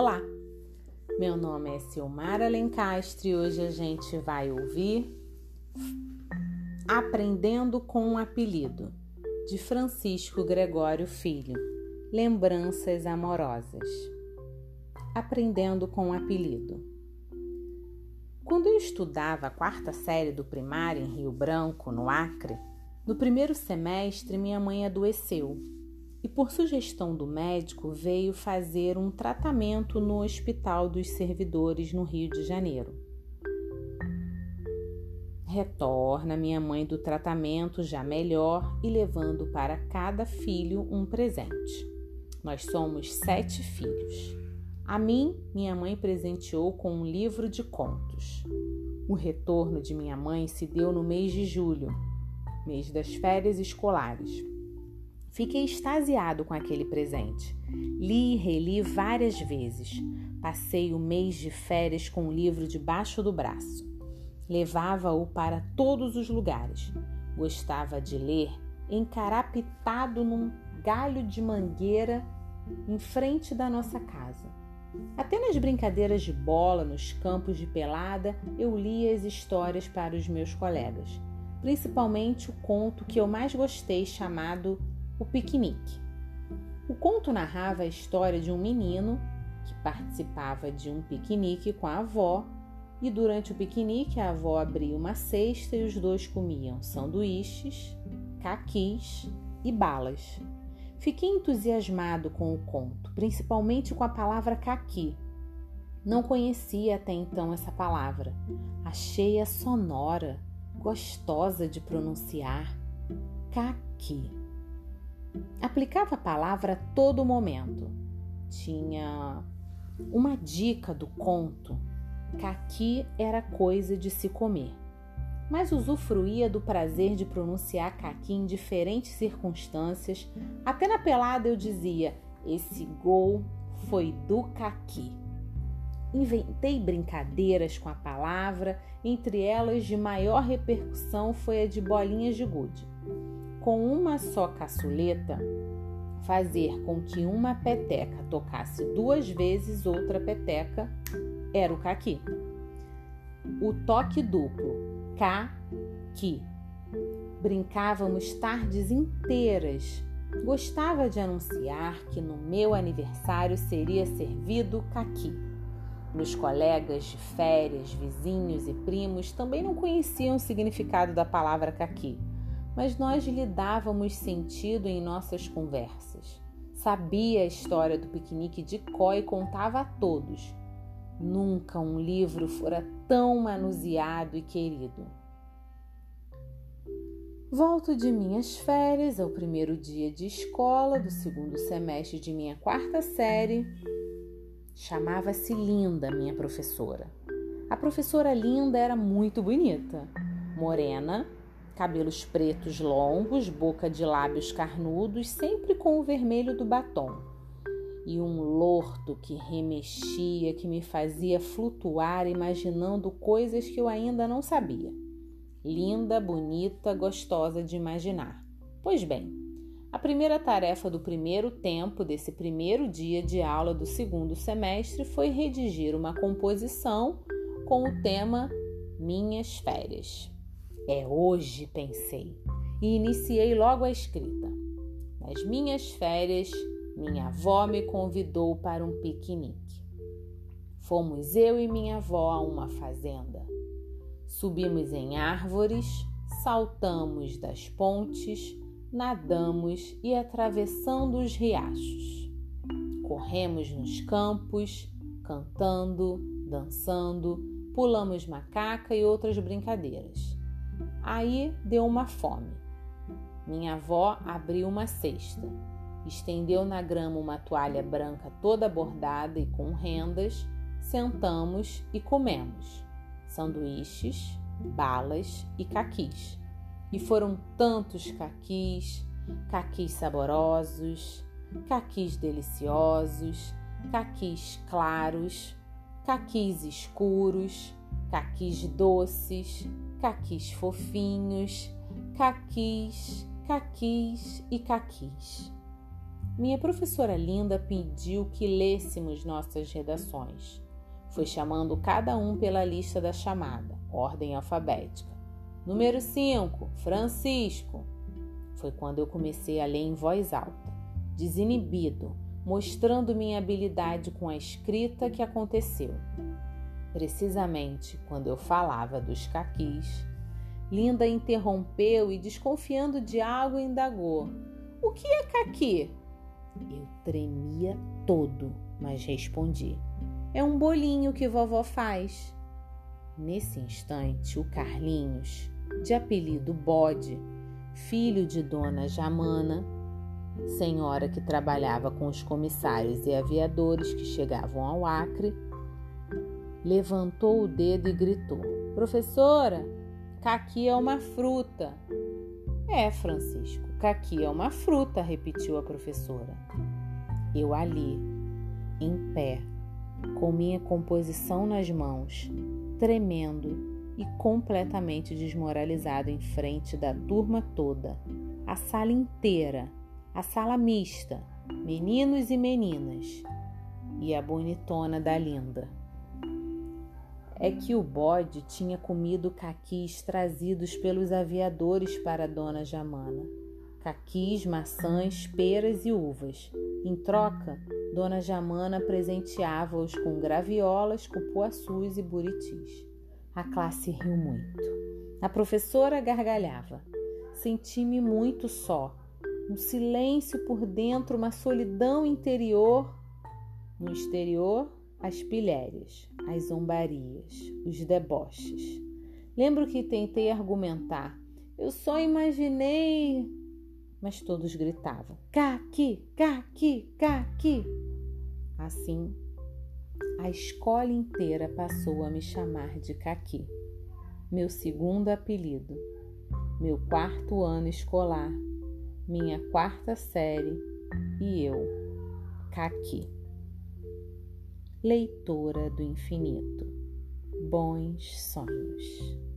Olá, meu nome é Silmara Lencastre e hoje a gente vai ouvir Aprendendo com um Apelido, de Francisco Gregório Filho. Lembranças amorosas. Aprendendo com um apelido. Quando eu estudava a quarta série do primário em Rio Branco, no Acre, no primeiro semestre minha mãe adoeceu e, por sugestão do médico, veio fazer um tratamento no Hospital dos Servidores, no Rio de Janeiro. Retorna minha mãe do tratamento já melhor e levando para cada filho um presente. Nós somos sete filhos. A mim, minha mãe presenteou com um livro de contos. O retorno de minha mãe se deu no mês de julho, mês das férias escolares. Fiquei extasiado com aquele presente. Li e reli várias vezes. Passei o mês de férias com o livro debaixo do braço. Levava-o para todos os lugares. Gostava de ler encarapitado num galho de mangueira em frente da nossa casa. Até nas brincadeiras de bola, nos campos de pelada, eu lia as histórias para os meus colegas, principalmente o conto que eu mais gostei, chamado O Piquenique. O conto narrava a história de um menino que participava de um piquenique com a avó e durante o piquenique a avó abria uma cesta e os dois comiam sanduíches, caquis e balas. Fiquei entusiasmado com o conto, principalmente com a palavra caqui. Não conhecia até então essa palavra. Achei-a sonora, gostosa de pronunciar. Caqui. Aplicava a palavra a todo momento. Tinha uma dica do conto. Caqui era coisa de se comer mas usufruía do prazer de pronunciar caqui em diferentes circunstâncias. Até na pelada eu dizia: esse gol foi do caqui. Inventei brincadeiras com a palavra, entre elas de maior repercussão foi a de bolinhas de gude. Com uma só caçuleta, fazer com que uma peteca tocasse duas vezes outra peteca era o caqui. O toque duplo caqui. Brincávamos tardes inteiras. Gostava de anunciar que no meu aniversário seria servido caqui. Meus colegas de férias, vizinhos e primos também não conheciam o significado da palavra caqui, mas nós lhe dávamos sentido em nossas conversas. Sabia a história do piquenique de có e contava a todos. Nunca um livro fora tão manuseado e querido. Volto de minhas férias ao primeiro dia de escola do segundo semestre de minha quarta série. Chamava-se Linda, minha professora. A professora Linda era muito bonita, morena, cabelos pretos longos, boca de lábios carnudos, sempre com o vermelho do batom e um lorto que remexia, que me fazia flutuar imaginando coisas que eu ainda não sabia. Linda, bonita, gostosa de imaginar. Pois bem, a primeira tarefa do primeiro tempo desse primeiro dia de aula do segundo semestre foi redigir uma composição com o tema Minhas Férias. É hoje, pensei, e iniciei logo a escrita. Nas minhas férias, minha avó me convidou para um piquenique. Fomos eu e minha avó a uma fazenda. Subimos em árvores, saltamos das pontes, nadamos e atravessando os riachos. Corremos nos campos, cantando, dançando, pulamos macaca e outras brincadeiras. Aí deu uma fome. Minha avó abriu uma cesta Estendeu na grama uma toalha branca toda bordada e com rendas, sentamos e comemos sanduíches, balas e caquis. E foram tantos caquis, caquis saborosos, caquis deliciosos, caquis claros, caquis escuros, caquis doces, caquis fofinhos, caquis, caquis e caquis. Minha professora Linda pediu que lêssemos nossas redações. Foi chamando cada um pela lista da chamada, ordem alfabética. Número 5, Francisco. Foi quando eu comecei a ler em voz alta, desinibido, mostrando minha habilidade com a escrita que aconteceu. Precisamente quando eu falava dos caquis, Linda interrompeu e, desconfiando de algo, indagou: O que é caqui? Eu tremia todo, mas respondi: É um bolinho que vovó faz. Nesse instante, o Carlinhos, de apelido Bode, filho de Dona Jamana, senhora que trabalhava com os comissários e aviadores que chegavam ao Acre, levantou o dedo e gritou: Professora, caqui é uma fruta. É, Francisco, caqui é uma fruta, repetiu a professora. Eu ali, em pé, com minha composição nas mãos, tremendo e completamente desmoralizado em frente da turma toda, a sala inteira, a sala mista, meninos e meninas, e a bonitona da linda. É que o bode tinha comido caquis trazidos pelos aviadores para dona Jamana. Caquis, maçãs, peras e uvas. Em troca, Dona Jamana presenteava-os com graviolas, cupuaçus e buritis. A classe riu muito. A professora gargalhava. Senti-me muito só. Um silêncio por dentro, uma solidão interior. No exterior, as pilhérias, as zombarias, os deboches. Lembro que tentei argumentar. Eu só imaginei. Mas todos gritavam: Caqui, caqui, caqui. Assim, a escola inteira passou a me chamar de Caqui, meu segundo apelido, meu quarto ano escolar, minha quarta série e eu, Caqui. Leitora do Infinito. Bons sonhos.